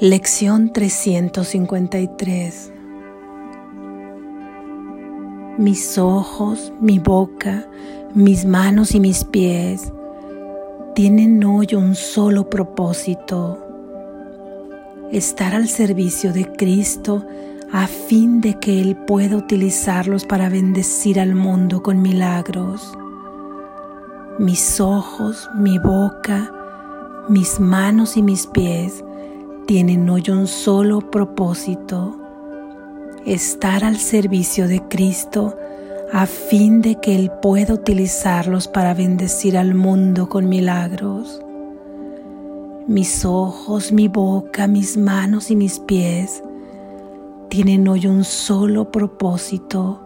Lección 353 Mis ojos, mi boca, mis manos y mis pies tienen hoy un solo propósito, estar al servicio de Cristo a fin de que Él pueda utilizarlos para bendecir al mundo con milagros. Mis ojos, mi boca, mis manos y mis pies tienen hoy un solo propósito, estar al servicio de Cristo a fin de que Él pueda utilizarlos para bendecir al mundo con milagros. Mis ojos, mi boca, mis manos y mis pies tienen hoy un solo propósito,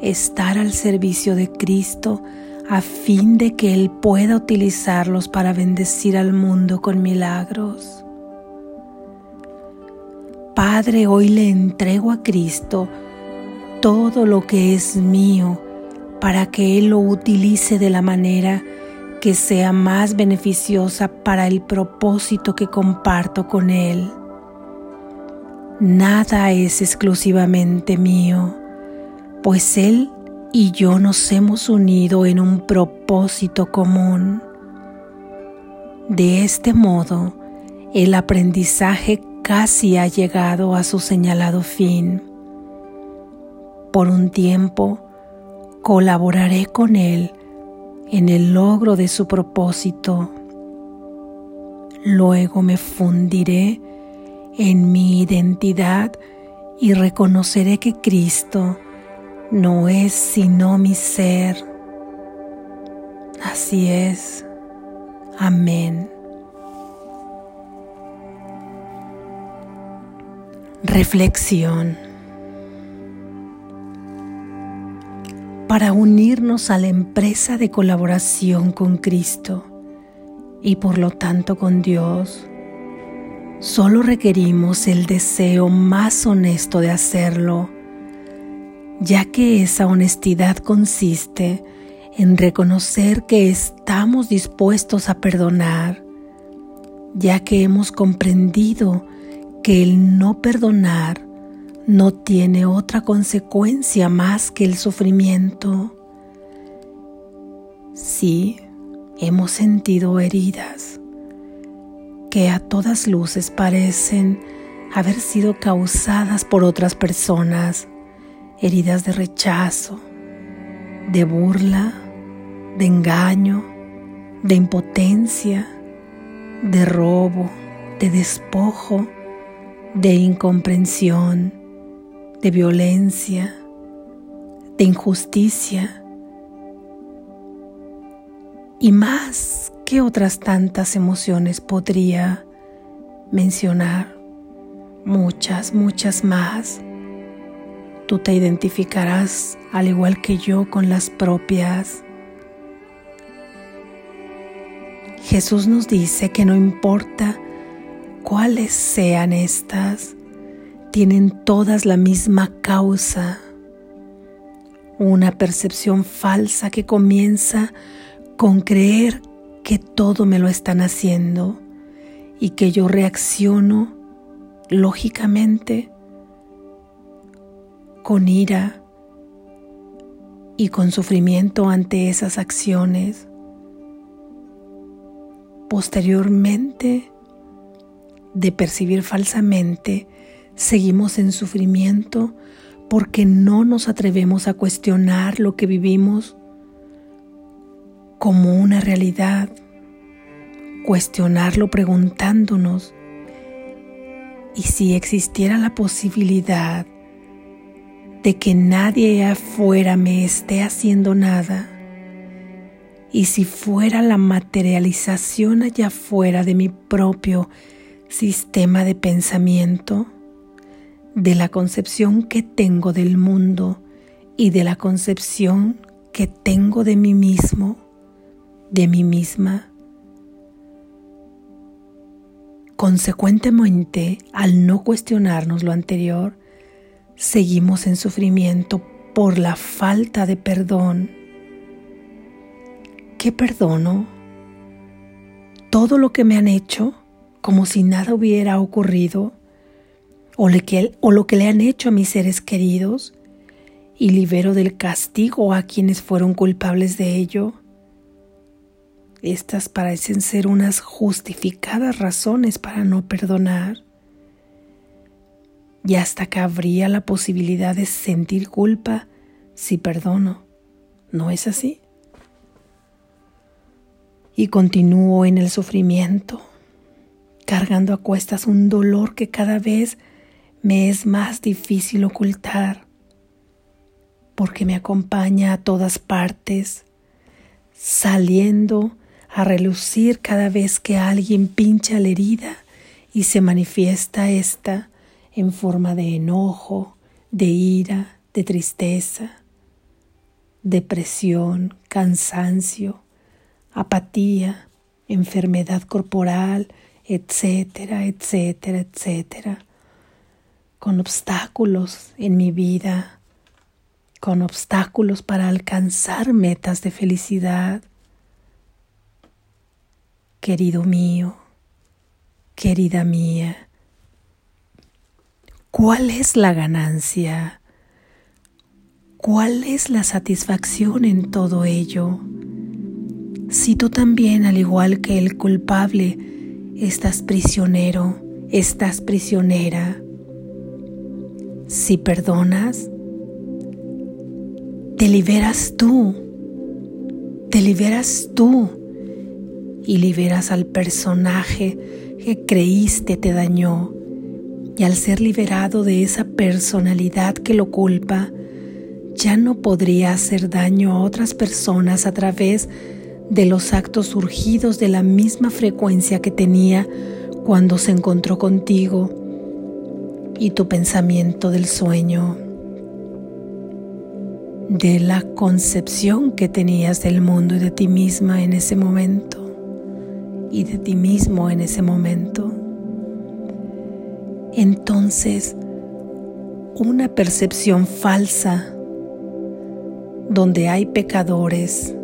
estar al servicio de Cristo a fin de que Él pueda utilizarlos para bendecir al mundo con milagros. Padre, hoy le entrego a Cristo todo lo que es mío para que Él lo utilice de la manera que sea más beneficiosa para el propósito que comparto con Él. Nada es exclusivamente mío, pues Él y yo nos hemos unido en un propósito común. De este modo, el aprendizaje casi ha llegado a su señalado fin. Por un tiempo colaboraré con Él en el logro de su propósito. Luego me fundiré en mi identidad y reconoceré que Cristo no es sino mi ser. Así es. Amén. Reflexión. Para unirnos a la empresa de colaboración con Cristo y por lo tanto con Dios, solo requerimos el deseo más honesto de hacerlo, ya que esa honestidad consiste en reconocer que estamos dispuestos a perdonar, ya que hemos comprendido que el no perdonar no tiene otra consecuencia más que el sufrimiento. Sí, hemos sentido heridas que a todas luces parecen haber sido causadas por otras personas, heridas de rechazo, de burla, de engaño, de impotencia, de robo, de despojo, de incomprensión, de violencia, de injusticia y más que otras tantas emociones podría mencionar, muchas, muchas más. Tú te identificarás al igual que yo con las propias. Jesús nos dice que no importa cuáles sean estas, tienen todas la misma causa, una percepción falsa que comienza con creer que todo me lo están haciendo y que yo reacciono lógicamente con ira y con sufrimiento ante esas acciones. Posteriormente, de percibir falsamente, seguimos en sufrimiento porque no nos atrevemos a cuestionar lo que vivimos como una realidad, cuestionarlo preguntándonos, ¿y si existiera la posibilidad de que nadie afuera me esté haciendo nada? ¿Y si fuera la materialización allá afuera de mi propio sistema de pensamiento, de la concepción que tengo del mundo y de la concepción que tengo de mí mismo, de mí misma. Consecuentemente, al no cuestionarnos lo anterior, seguimos en sufrimiento por la falta de perdón. ¿Qué perdono? ¿Todo lo que me han hecho? Como si nada hubiera ocurrido o, lo que le han hecho a mis seres queridos y libero del castigo a quienes fueron culpables de ello. Estas parecen ser unas justificadas razones para no perdonar. Y hasta cabría la posibilidad de sentir culpa si perdono. ¿No es así? Y continúo en el sufrimiento, cargando a cuestas un dolor que cada vez me es más difícil ocultar, porque me acompaña a todas partes, saliendo a relucir cada vez que alguien pincha la herida y se manifiesta esta en forma de enojo, de ira, de tristeza, depresión, cansancio, apatía, enfermedad corporal, etcétera, etcétera, etcétera, con obstáculos en mi vida, con obstáculos para alcanzar metas de felicidad, querido mío, querida mía, ¿cuál es la ganancia? ¿Cuál es la satisfacción en todo ello? Si tú también, al igual que el culpable, estás prisionero, estás prisionera, si perdonas, te liberas tú, te liberas tú. Y liberas al personaje que creíste te dañó. Y al ser liberado de esa personalidad que lo culpa, ya no podría hacer daño a otras personas a través de los actos surgidos de la misma frecuencia que tenía cuando se encontró contigo y tu pensamiento del sueño, de la concepción que tenías del mundo y de ti misma en ese momento y de ti mismo en ese momento. Entonces, una percepción falsa donde hay pecadores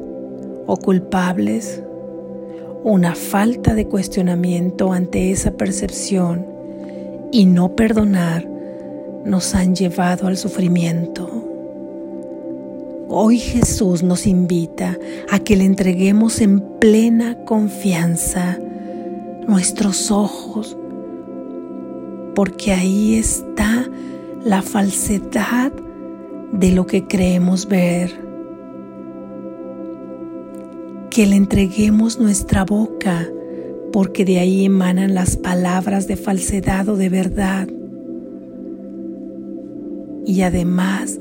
o culpables, una falta de cuestionamiento ante esa percepción y no perdonar nos han llevado al sufrimiento. Hoy Jesús nos invita a que le entreguemos en plena confianza nuestros ojos, porque ahí está la falsedad de lo que creemos ver. Que le entreguemos nuestra boca, porque de ahí emanan las palabras de falsedad o de verdad. Y además,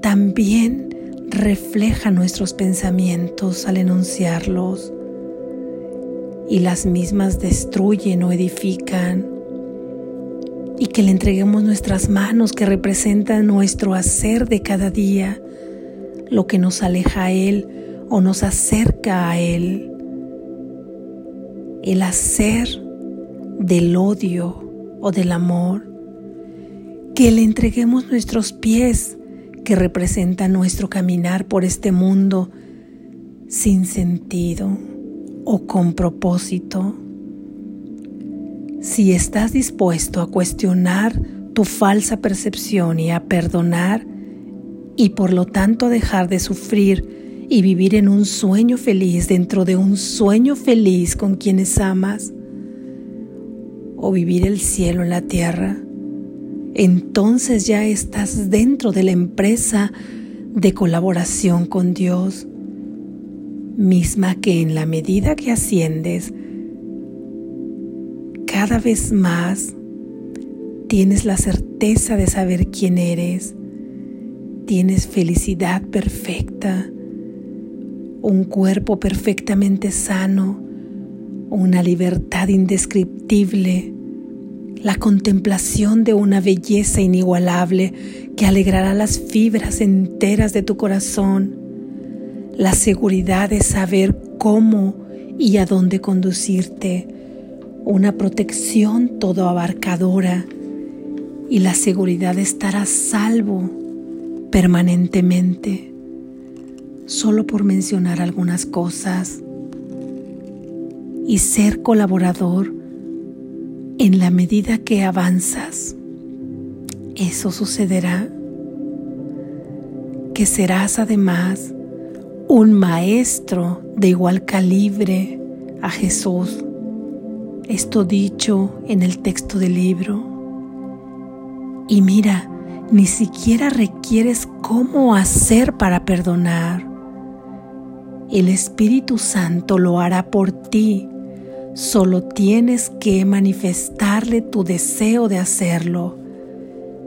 también refleja nuestros pensamientos al enunciarlos y las mismas destruyen o edifican y que le entreguemos nuestras manos que representan nuestro hacer de cada día, lo que nos aleja a Él o nos acerca a Él. El hacer del odio o del amor, que le entreguemos nuestros pies que representa nuestro caminar por este mundo sin sentido o con propósito. Si estás dispuesto a cuestionar tu falsa percepción y a perdonar y por lo tanto dejar de sufrir y vivir en un sueño feliz dentro de un sueño feliz con quienes amas, o vivir el cielo en la tierra, entonces ya estás dentro de la empresa de colaboración con Dios, misma que en la medida que asciendes, cada vez más tienes la certeza de saber quién eres, tienes felicidad perfecta, un cuerpo perfectamente sano, una libertad indescriptible, la contemplación de una belleza inigualable que alegrará las fibras enteras de tu corazón, la seguridad de saber cómo y a dónde conducirte, una protección todo abarcadora y la seguridad de estar a salvo permanentemente, solo por mencionar algunas cosas. y ser colaborador en la medida que avanzas. Eso sucederá que serás además un maestro de igual calibre a Jesús. Esto dicho en el texto del libro. Y mira, ni siquiera requieres cómo hacer para perdonar. El Espíritu Santo lo hará por ti. Solo tienes que manifestarle tu deseo de hacerlo.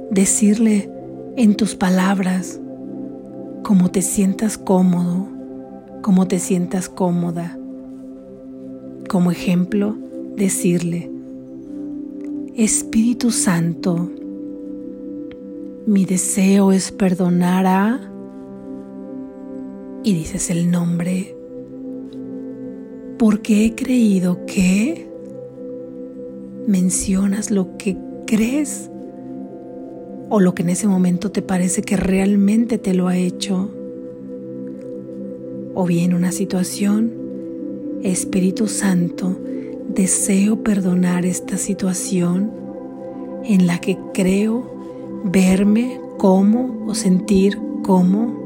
Decirle en tus palabras, como te sientas cómodo, como te sientas cómoda. Como ejemplo, decirle, Espíritu Santo, mi deseo es perdonar a... Y dices el nombre, porque he creído que mencionas lo que crees o lo que en ese momento te parece que realmente te lo ha hecho. O bien una situación, Espíritu Santo, deseo perdonar esta situación en la que creo verme como o sentir como.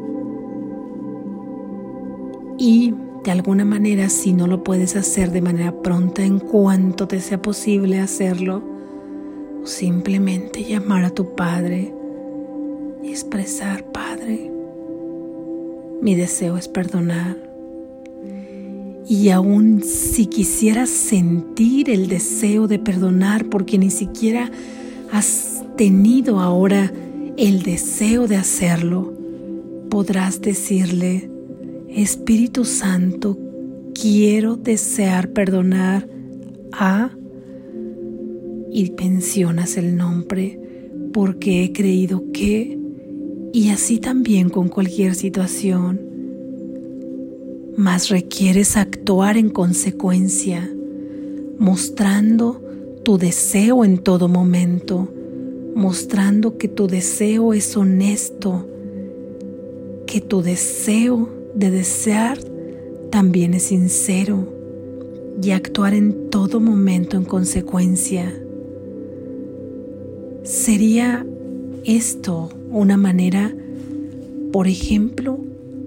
Y de alguna manera, si no lo puedes hacer de manera pronta, en cuanto te sea posible hacerlo, simplemente llamar a tu Padre y expresar, Padre, mi deseo es perdonar. Y aún si quisieras sentir el deseo de perdonar porque ni siquiera has tenido ahora el deseo de hacerlo, podrás decirle, Espíritu Santo, quiero desear perdonar a y mencionas el nombre porque he creído que, y así también con cualquier situación, mas requieres actuar en consecuencia, mostrando tu deseo en todo momento, mostrando que tu deseo es honesto, que tu deseo de desear también es sincero y actuar en todo momento en consecuencia. ¿Sería esto una manera, por ejemplo,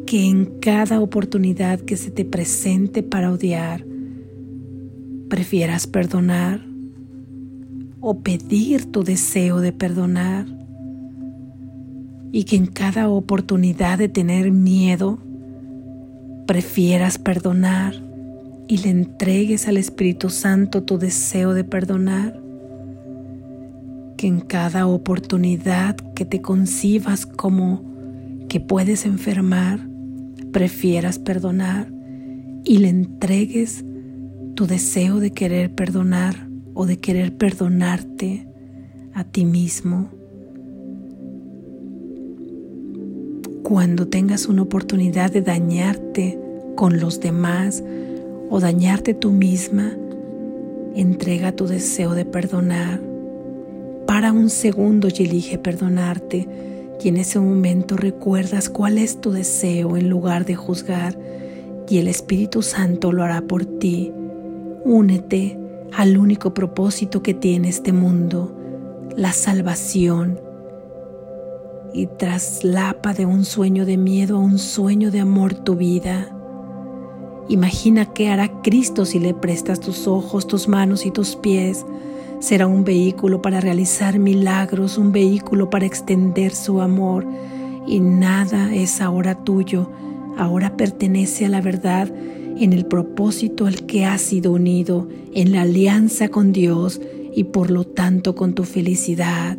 que en cada oportunidad que se te presente para odiar, prefieras perdonar o pedir tu deseo de perdonar? Y que en cada oportunidad de tener miedo, prefieras perdonar y le entregues al Espíritu Santo tu deseo de perdonar que en cada oportunidad que te concibas como que puedes enfermar, prefieras perdonar y le entregues tu deseo de querer perdonar o de querer perdonarte a ti mismo. Cuando tengas una oportunidad de dañarte con los demás o dañarte tú misma, entrega tu deseo de perdonar para un segundo y elige perdonarte y en ese momento recuerdas cuál es tu deseo en lugar de juzgar y el Espíritu Santo lo hará por ti. Únete al único propósito que tiene este mundo, la salvación. Y traslapa de un sueño de miedo a un sueño de amor tu vida. Imagina qué hará Cristo si le prestas tus ojos, tus manos y tus pies será un vehículo para realizar milagros, un vehículo para extender su amor. Y nada es ahora tuyo, ahora pertenece a la verdad en el propósito al que has sido unido, en la alianza con Dios y por lo tanto con tu felicidad.